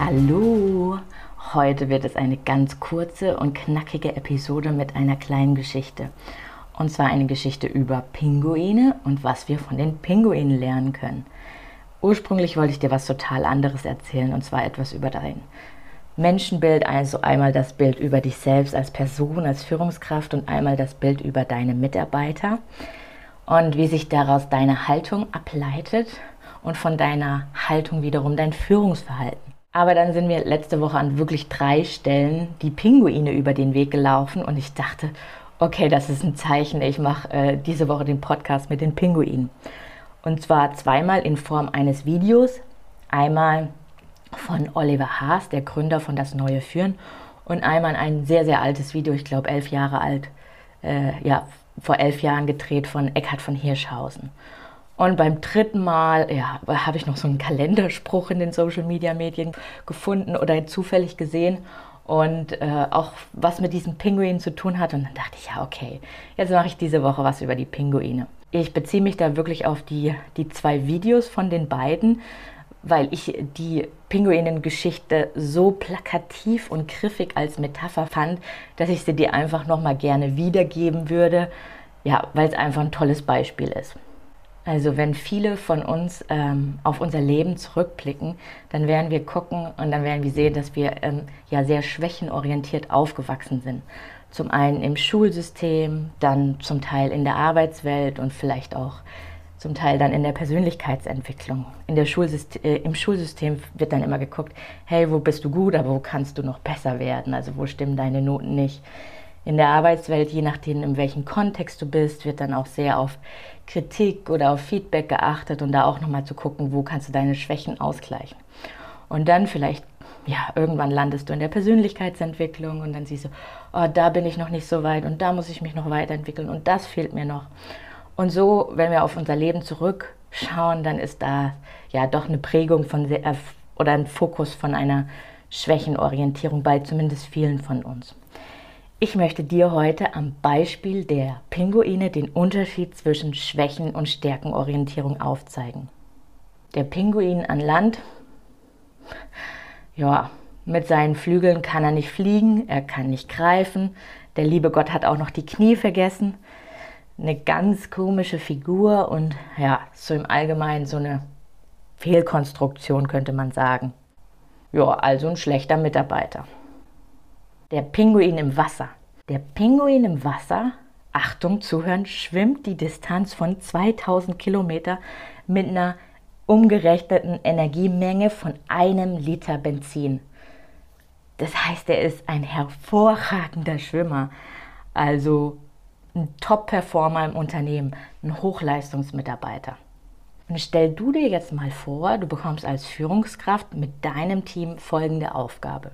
Hallo! Heute wird es eine ganz kurze und knackige Episode mit einer kleinen Geschichte. Und zwar eine Geschichte über Pinguine und was wir von den Pinguinen lernen können. Ursprünglich wollte ich dir was total anderes erzählen, und zwar etwas über dein Menschenbild, also einmal das Bild über dich selbst als Person, als Führungskraft und einmal das Bild über deine Mitarbeiter und wie sich daraus deine Haltung ableitet und von deiner Haltung wiederum dein Führungsverhalten. Aber dann sind mir letzte Woche an wirklich drei Stellen die Pinguine über den Weg gelaufen und ich dachte, okay, das ist ein Zeichen, ich mache äh, diese Woche den Podcast mit den Pinguinen. Und zwar zweimal in Form eines Videos. Einmal von Oliver Haas, der Gründer von Das Neue Führen. Und einmal ein sehr, sehr altes Video, ich glaube elf Jahre alt, äh, ja, vor elf Jahren gedreht von Eckhard von Hirschhausen. Und beim dritten Mal, ja, habe ich noch so einen Kalenderspruch in den Social Media Medien gefunden oder zufällig gesehen und äh, auch was mit diesen Pinguinen zu tun hat. Und dann dachte ich, ja, okay, jetzt mache ich diese Woche was über die Pinguine. Ich beziehe mich da wirklich auf die, die zwei Videos von den beiden, weil ich die Pinguinen-Geschichte so plakativ und griffig als Metapher fand, dass ich sie dir einfach nochmal gerne wiedergeben würde, ja, weil es einfach ein tolles Beispiel ist. Also wenn viele von uns ähm, auf unser Leben zurückblicken, dann werden wir gucken und dann werden wir sehen, dass wir ähm, ja sehr schwächenorientiert aufgewachsen sind. Zum einen im Schulsystem, dann zum Teil in der Arbeitswelt und vielleicht auch zum Teil dann in der Persönlichkeitsentwicklung. In der Schulsystem, äh, Im Schulsystem wird dann immer geguckt, hey, wo bist du gut, aber wo kannst du noch besser werden? Also wo stimmen deine Noten nicht? In der Arbeitswelt, je nachdem, in welchem Kontext du bist, wird dann auch sehr auf Kritik oder auf Feedback geachtet und da auch nochmal zu gucken, wo kannst du deine Schwächen ausgleichen. Und dann vielleicht, ja, irgendwann landest du in der Persönlichkeitsentwicklung und dann siehst du, oh, da bin ich noch nicht so weit und da muss ich mich noch weiterentwickeln und das fehlt mir noch. Und so, wenn wir auf unser Leben zurückschauen, dann ist da ja doch eine Prägung von sehr, oder ein Fokus von einer Schwächenorientierung bei zumindest vielen von uns. Ich möchte dir heute am Beispiel der Pinguine den Unterschied zwischen Schwächen- und Stärkenorientierung aufzeigen. Der Pinguin an Land, ja, mit seinen Flügeln kann er nicht fliegen, er kann nicht greifen, der liebe Gott hat auch noch die Knie vergessen eine ganz komische Figur und ja, so im Allgemeinen so eine Fehlkonstruktion könnte man sagen. Ja, also ein schlechter Mitarbeiter. Der Pinguin im Wasser. Der Pinguin im Wasser, Achtung, zuhören, schwimmt die Distanz von 2000 Kilometer mit einer umgerechneten Energiemenge von einem Liter Benzin. Das heißt, er ist ein hervorragender Schwimmer. Also ein Top-Performer im Unternehmen, ein Hochleistungsmitarbeiter. Und stell du dir jetzt mal vor, du bekommst als Führungskraft mit deinem Team folgende Aufgabe.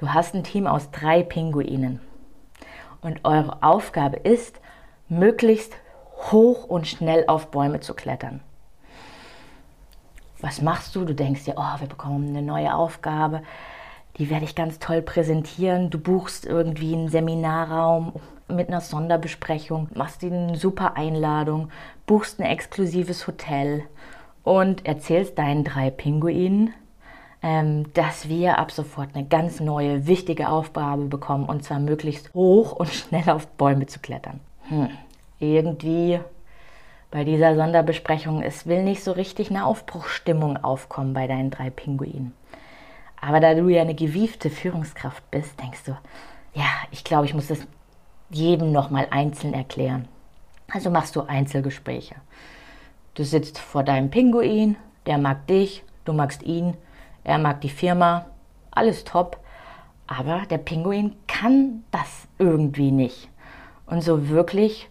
Du hast ein Team aus drei Pinguinen und eure Aufgabe ist, möglichst hoch und schnell auf Bäume zu klettern. Was machst du? Du denkst dir, oh, wir bekommen eine neue Aufgabe die werde ich ganz toll präsentieren. Du buchst irgendwie einen Seminarraum mit einer Sonderbesprechung, machst dir eine super Einladung, buchst ein exklusives Hotel und erzählst deinen drei Pinguinen, dass wir ab sofort eine ganz neue, wichtige Aufgabe bekommen und zwar möglichst hoch und schnell auf Bäume zu klettern. Hm. Irgendwie bei dieser Sonderbesprechung, es will nicht so richtig eine Aufbruchsstimmung aufkommen bei deinen drei Pinguinen. Aber da du ja eine gewiefte Führungskraft bist, denkst du, ja, ich glaube, ich muss das jedem nochmal einzeln erklären. Also machst du Einzelgespräche. Du sitzt vor deinem Pinguin, der mag dich, du magst ihn, er mag die Firma, alles top. Aber der Pinguin kann das irgendwie nicht. Und so wirklich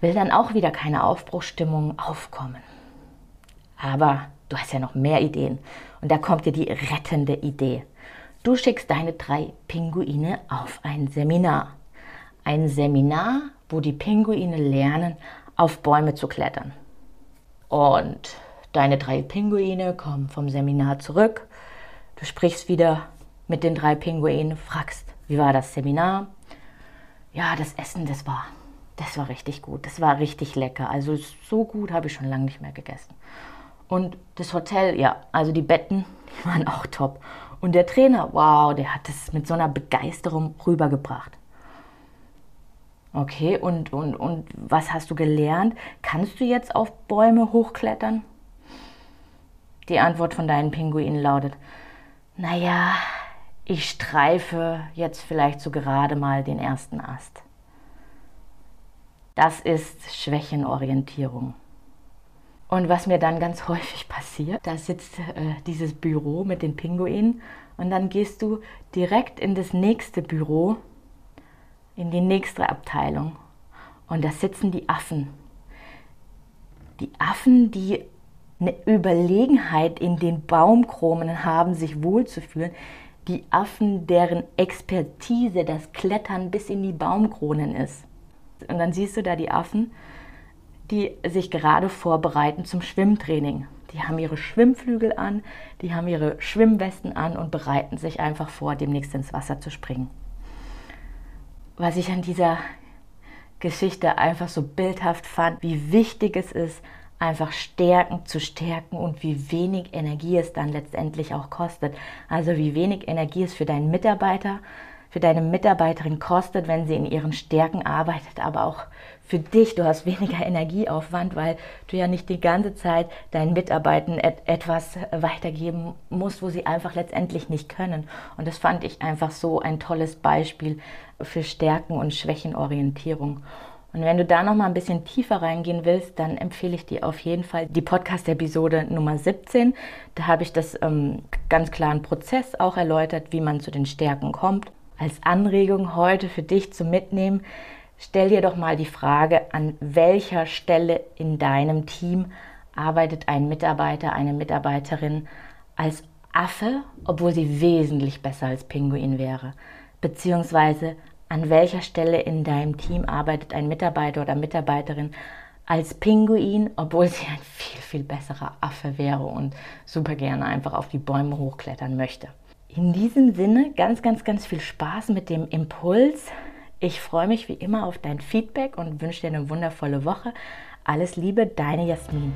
will dann auch wieder keine Aufbruchstimmung aufkommen. Aber du hast ja noch mehr Ideen. Und da kommt dir die rettende Idee. Du schickst deine drei Pinguine auf ein Seminar. Ein Seminar, wo die Pinguine lernen, auf Bäume zu klettern. Und deine drei Pinguine kommen vom Seminar zurück. Du sprichst wieder mit den drei Pinguinen, fragst, wie war das Seminar? Ja, das Essen, das war, das war richtig gut. Das war richtig lecker. Also so gut habe ich schon lange nicht mehr gegessen. Und das Hotel, ja, also die Betten, die waren auch top. Und der Trainer, wow, der hat es mit so einer Begeisterung rübergebracht. Okay, und, und, und was hast du gelernt? Kannst du jetzt auf Bäume hochklettern? Die Antwort von deinen Pinguinen lautet, naja, ich streife jetzt vielleicht so gerade mal den ersten Ast. Das ist Schwächenorientierung. Und was mir dann ganz häufig passiert, da sitzt äh, dieses Büro mit den Pinguinen und dann gehst du direkt in das nächste Büro in die nächste Abteilung. Und da sitzen die Affen. Die Affen, die eine Überlegenheit in den Baumkronen haben, sich wohlzufühlen. Die Affen, deren Expertise das Klettern bis in die Baumkronen ist. Und dann siehst du da die Affen, die sich gerade vorbereiten zum Schwimmtraining. Die haben ihre Schwimmflügel an, die haben ihre Schwimmwesten an und bereiten sich einfach vor, demnächst ins Wasser zu springen was ich an dieser Geschichte einfach so bildhaft fand, wie wichtig es ist, einfach Stärken zu stärken und wie wenig Energie es dann letztendlich auch kostet. Also wie wenig Energie es für deinen Mitarbeiter, für deine Mitarbeiterin kostet, wenn sie in ihren Stärken arbeitet, aber auch für dich, du hast weniger Energieaufwand, weil du ja nicht die ganze Zeit deinen Mitarbeitern et etwas weitergeben musst, wo sie einfach letztendlich nicht können. Und das fand ich einfach so ein tolles Beispiel für Stärken und Schwächenorientierung. Und wenn du da noch mal ein bisschen tiefer reingehen willst, dann empfehle ich dir auf jeden Fall die Podcast-Episode Nummer 17. Da habe ich das ähm, ganz klaren Prozess auch erläutert, wie man zu den Stärken kommt. Als Anregung heute für dich zum Mitnehmen, Stell dir doch mal die Frage, an welcher Stelle in deinem Team arbeitet ein Mitarbeiter, eine Mitarbeiterin als Affe, obwohl sie wesentlich besser als Pinguin wäre? Beziehungsweise an welcher Stelle in deinem Team arbeitet ein Mitarbeiter oder Mitarbeiterin als Pinguin, obwohl sie ein viel, viel besserer Affe wäre und super gerne einfach auf die Bäume hochklettern möchte? In diesem Sinne ganz, ganz, ganz viel Spaß mit dem Impuls, ich freue mich wie immer auf dein Feedback und wünsche dir eine wundervolle Woche. Alles Liebe, deine Jasmin.